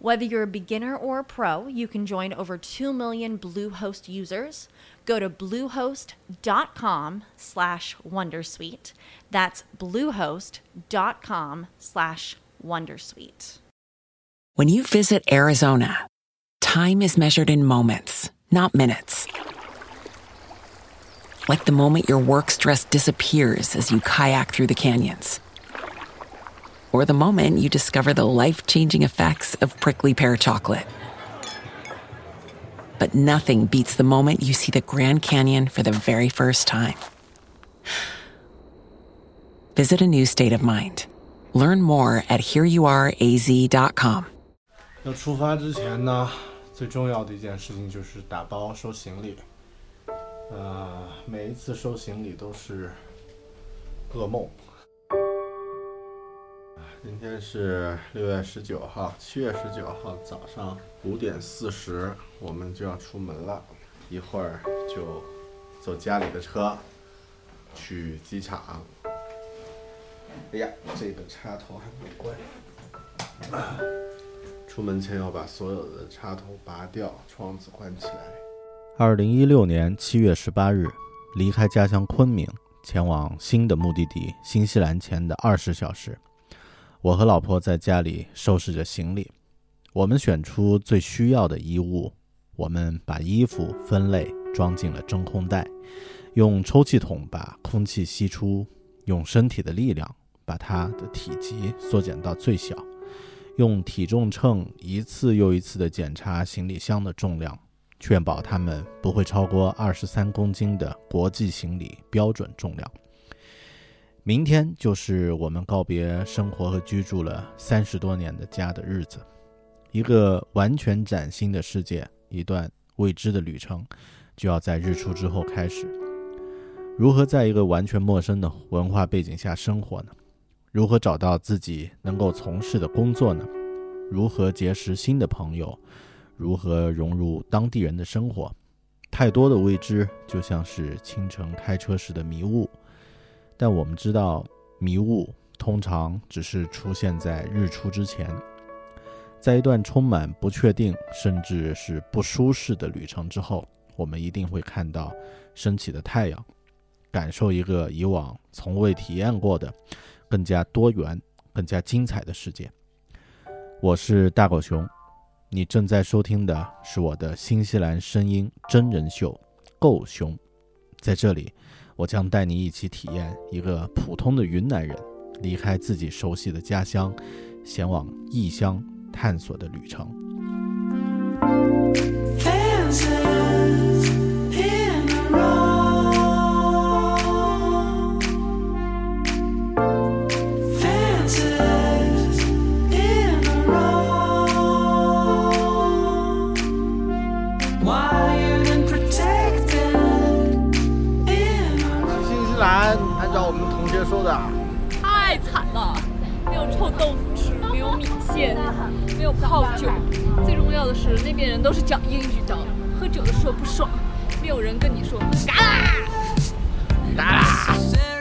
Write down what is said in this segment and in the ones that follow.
Whether you're a beginner or a pro, you can join over 2 million Bluehost users. Go to bluehost.com slash wondersuite. That's bluehost.com slash wondersuite. When you visit Arizona, time is measured in moments, not minutes. Like the moment your work stress disappears as you kayak through the canyons or the moment you discover the life changing effects of prickly pear chocolate. But nothing beats the moment you see the Grand Canyon for the very first time. Visit a new state of mind. Learn more at hereyouareaz.com. 要出发之前呢，最重要的一件事情就是打包收行李。呃，每一次收行李都是噩梦。 今天是六月十九号，七月十九号早上五点四十，我们就要出门了，一会儿就坐家里的车去机场。哎呀，这个插头还没关，出门前要把所有的插头拔掉，窗子关起来。二零一六年七月十八日，离开家乡昆明，前往新的目的地新西兰前的二十小时。我和老婆在家里收拾着行李，我们选出最需要的衣物，我们把衣服分类装进了真空袋，用抽气筒把空气吸出，用身体的力量把它的体积缩减到最小，用体重秤一次又一次地检查行李箱的重量，确保它们不会超过二十三公斤的国际行李标准重量。明天就是我们告别生活和居住了三十多年的家的日子，一个完全崭新的世界，一段未知的旅程，就要在日出之后开始。如何在一个完全陌生的文化背景下生活呢？如何找到自己能够从事的工作呢？如何结识新的朋友？如何融入当地人的生活？太多的未知，就像是清晨开车时的迷雾。但我们知道，迷雾通常只是出现在日出之前。在一段充满不确定，甚至是不舒适的旅程之后，我们一定会看到升起的太阳，感受一个以往从未体验过的、更加多元、更加精彩的世界。我是大狗熊，你正在收听的是我的新西兰声音真人秀《够熊》，在这里。我将带你一起体验一个普通的云南人离开自己熟悉的家乡，前往异乡探索的旅程。说的太惨了，没有臭豆腐吃，没有米线，没有泡酒，最重要的是那边人都是讲英语的，喝酒的时候不爽，没有人跟你说嘎啦，嘎啦。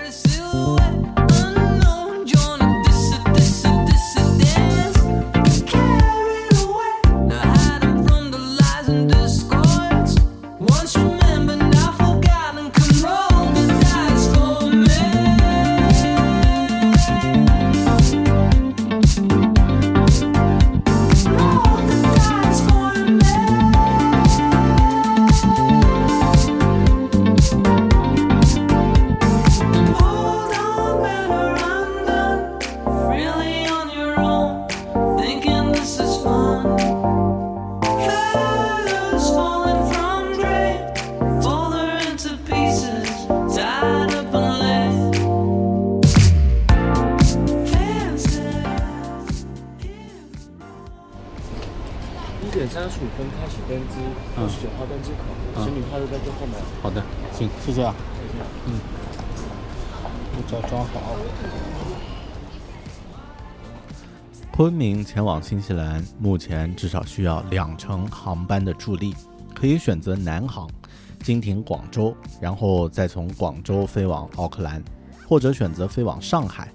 登机，六十九号登机口，行李在最后面。好的，行，谢谢啊。嗯，护照装好。昆明前往新西兰，目前至少需要两程航班的助力，可以选择南航，经停广州，然后再从广州飞往奥克兰，或者选择飞往上海，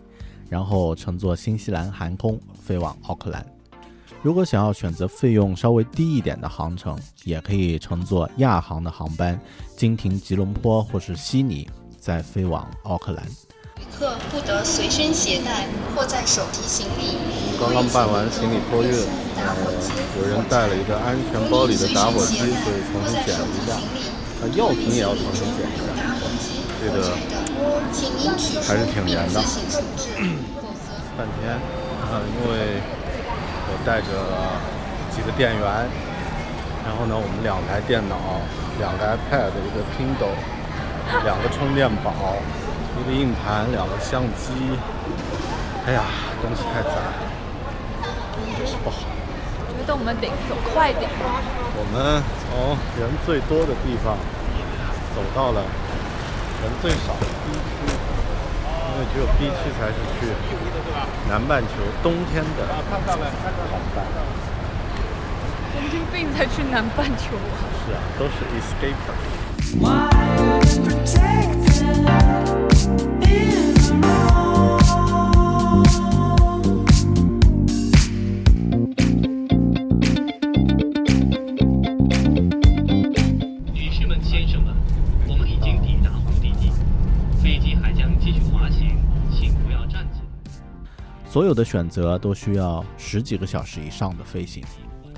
然后乘坐新西兰航空飞往奥克兰。如果想要选择费用稍微低一点的航程，也可以乘坐亚航的航班，经停吉隆坡或是悉尼，再飞往奥克兰。旅客不得随身携带或在手提行李。刚刚办完行李托运，呃，有人带了一个安全包里的打火机，所以重新检了一下。那药品也要重新检一下，这个还是挺严的。半天，啊，因为我带着几个电源，然后呢，我们两台电脑、两个 iPad、一个 Kindle、两个充电宝。一个硬盘，两个相机，哎呀，东西太杂，真是不好。我觉得我们得走快点。我们从人最多的地方走到了人最少的 B 区，因为只有 B 区才是去南半球冬天的航班。神经病才去南半球啊！是啊，都是 escaper。所有的选择都需要十几个小时以上的飞行，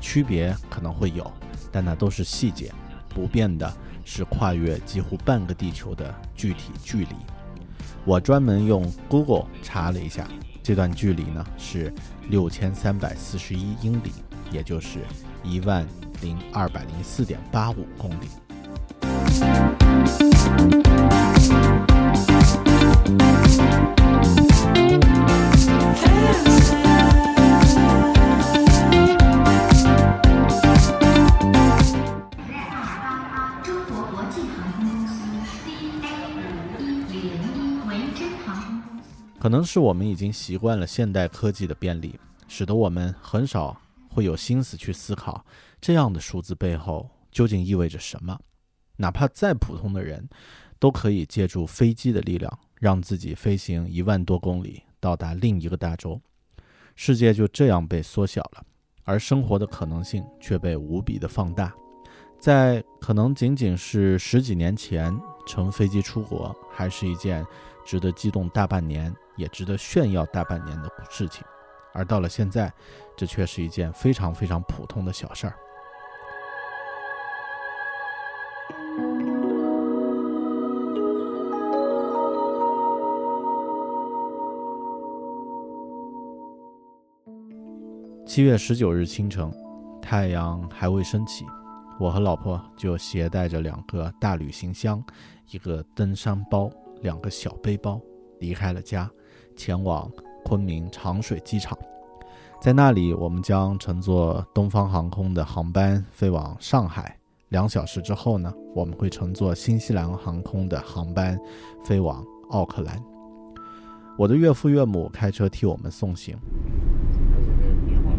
区别可能会有，但那都是细节，不变的是跨越几乎半个地球的具体距离。我专门用 Google 查了一下，这段距离呢是六千三百四十一英里，也就是一万零二百零四点八五公里。可能是我们已经习惯了现代科技的便利，使得我们很少会有心思去思考这样的数字背后究竟意味着什么。哪怕再普通的人，都可以借助飞机的力量，让自己飞行一万多公里，到达另一个大洲。世界就这样被缩小了，而生活的可能性却被无比的放大。在可能仅仅是十几年前，乘飞机出国还是一件值得激动大半年，也值得炫耀大半年的事情，而到了现在，这却是一件非常非常普通的小事儿。七月十九日清晨，太阳还未升起，我和老婆就携带着两个大旅行箱、一个登山包、两个小背包，离开了家，前往昆明长水机场。在那里，我们将乘坐东方航空的航班飞往上海。两小时之后呢，我们会乘坐新西兰航空的航班飞往奥克兰。我的岳父岳母开车替我们送行。我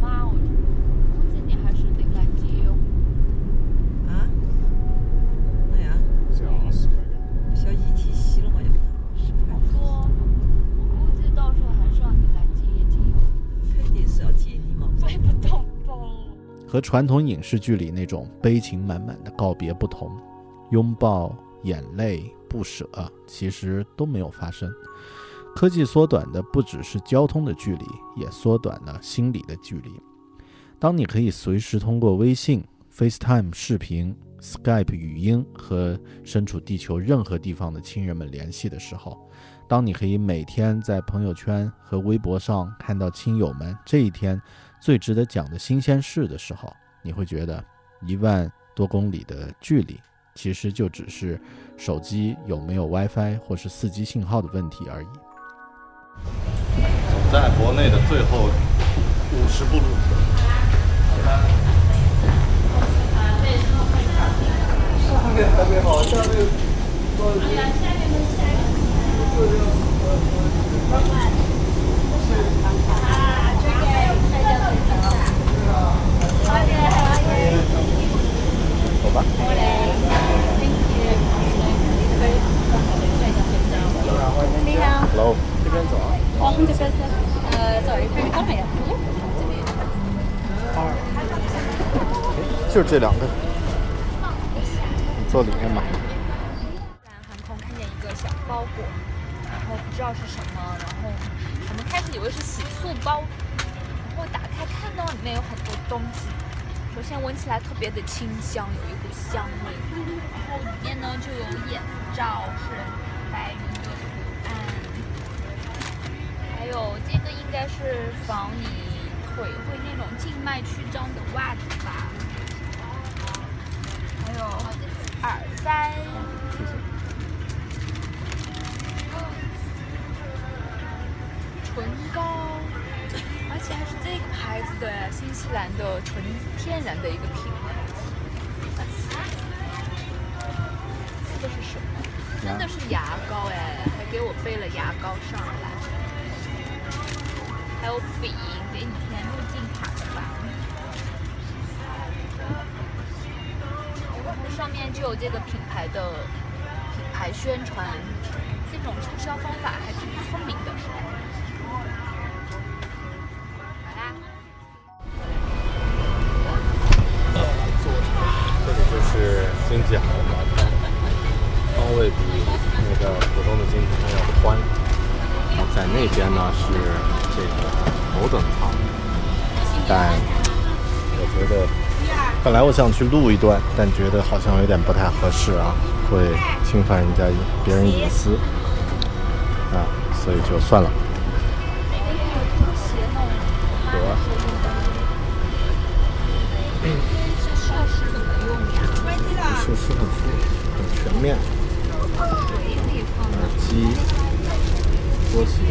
妈，我估计你还是得来接我。啊？哎呀，小 ETC 了好像。我说，我估计到时候还是让你来接接我。肯定是要接你嘛。背不动包。和传统影视剧里那种悲情满满的告别不同，拥抱、眼泪、不舍，其实都没有发生。科技缩短的不只是交通的距离，也缩短了心理的距离。当你可以随时通过微信、FaceTime 视频、Skype 语音和身处地球任何地方的亲人们联系的时候，当你可以每天在朋友圈和微博上看到亲友们这一天最值得讲的新鲜事的时候，你会觉得一万多公里的距离其实就只是手机有没有 WiFi 或是 4G 信号的问题而已。走在国内的最后五十步路。上面还没好，下面。走吧。你好。Hello。这边走啊。我们这边是呃，sorry，刚才呀。就这两个。你坐里面吧。航空看见一个小包裹，然后不知道是什么，然后我们开始以为是洗漱包，然后打开看到里面有很多东西。首先闻起来特别的清香，有一股香味，然后里面呢就有眼罩，是白云的图案，还有这个应该是防你腿会那种静脉曲张的袜子吧，还有耳塞。唇膏，而且还是这个牌子的，新西兰的纯天然的一个品牌。这个是什么？真的是牙膏哎，还给我备了牙膏上来，还有笔，给你填入境卡的吧。上面就有这个品牌的品牌宣传，这种促销方法还挺聪明的。边呢是这个头等舱，但我觉得本来我想去录一段，但觉得好像有点不太合适啊，会侵犯人家别人隐私啊，所以就算了。有啊。设施很全面，耳机、拖鞋，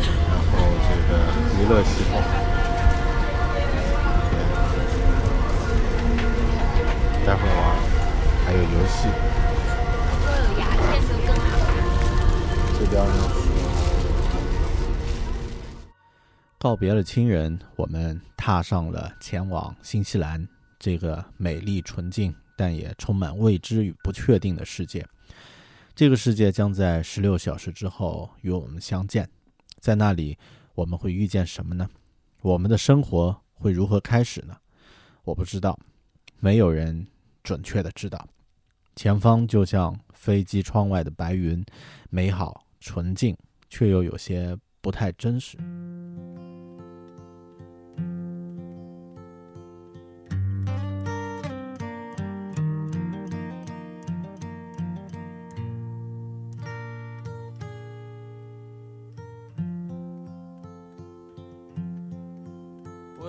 然后这个娱乐系统，待会儿玩，还有游戏。如果有牙签就更好。这边呢告别了亲人，我们踏上了前往新西兰这个美丽纯净但也充满未知与不确定的世界。这个世界将在十六小时之后与我们相见，在那里我们会遇见什么呢？我们的生活会如何开始呢？我不知道，没有人准确的知道。前方就像飞机窗外的白云，美好纯净，却又有些不太真实。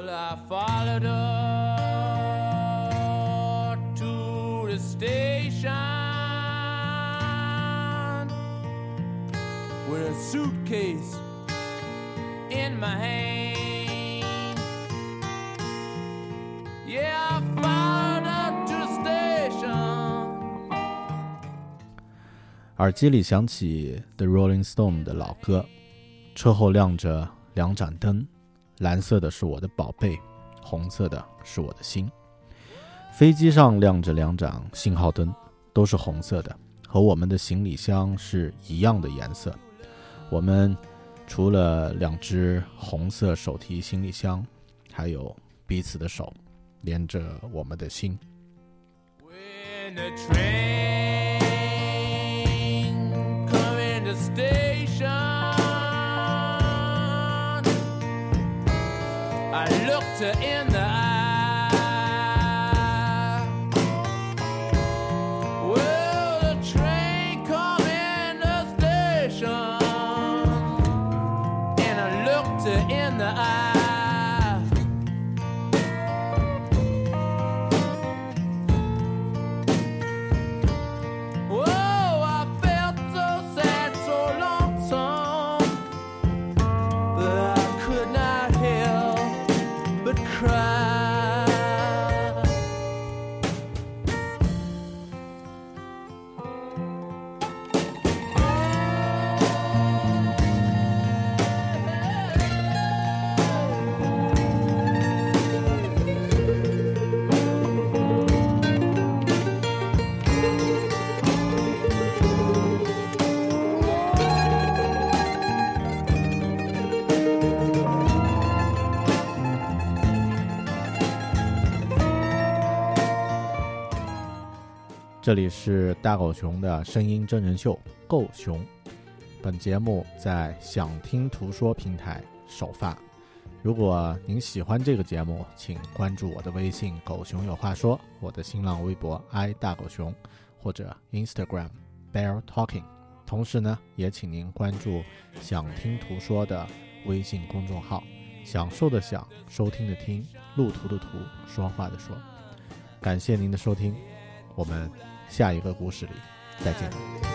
I followed her to the station with a suitcase in my hand. Yeah, I followed her to the station. 耳机里响起 The Rolling Stone 的老歌，车后亮着两盏灯，蓝色的是我的宝贝，红色的是我的心。飞机上亮着两盏信号灯，都是红色的，和我们的行李箱是一样的颜色。我们除了两只红色手提行李箱，还有彼此的手，连着我们的心。When the train doctor in the eye. 这里是大狗熊的声音真人秀《够熊》，本节目在想听图说平台首发。如果您喜欢这个节目，请关注我的微信“狗熊有话说”，我的新浪微博 “i 大狗熊”或者 Instagram “bear talking”。同时呢，也请您关注“想听图说”的微信公众号，“享受的享，收听的听，路途的途，说话的说”。感谢您的收听，我们下一个故事里再见。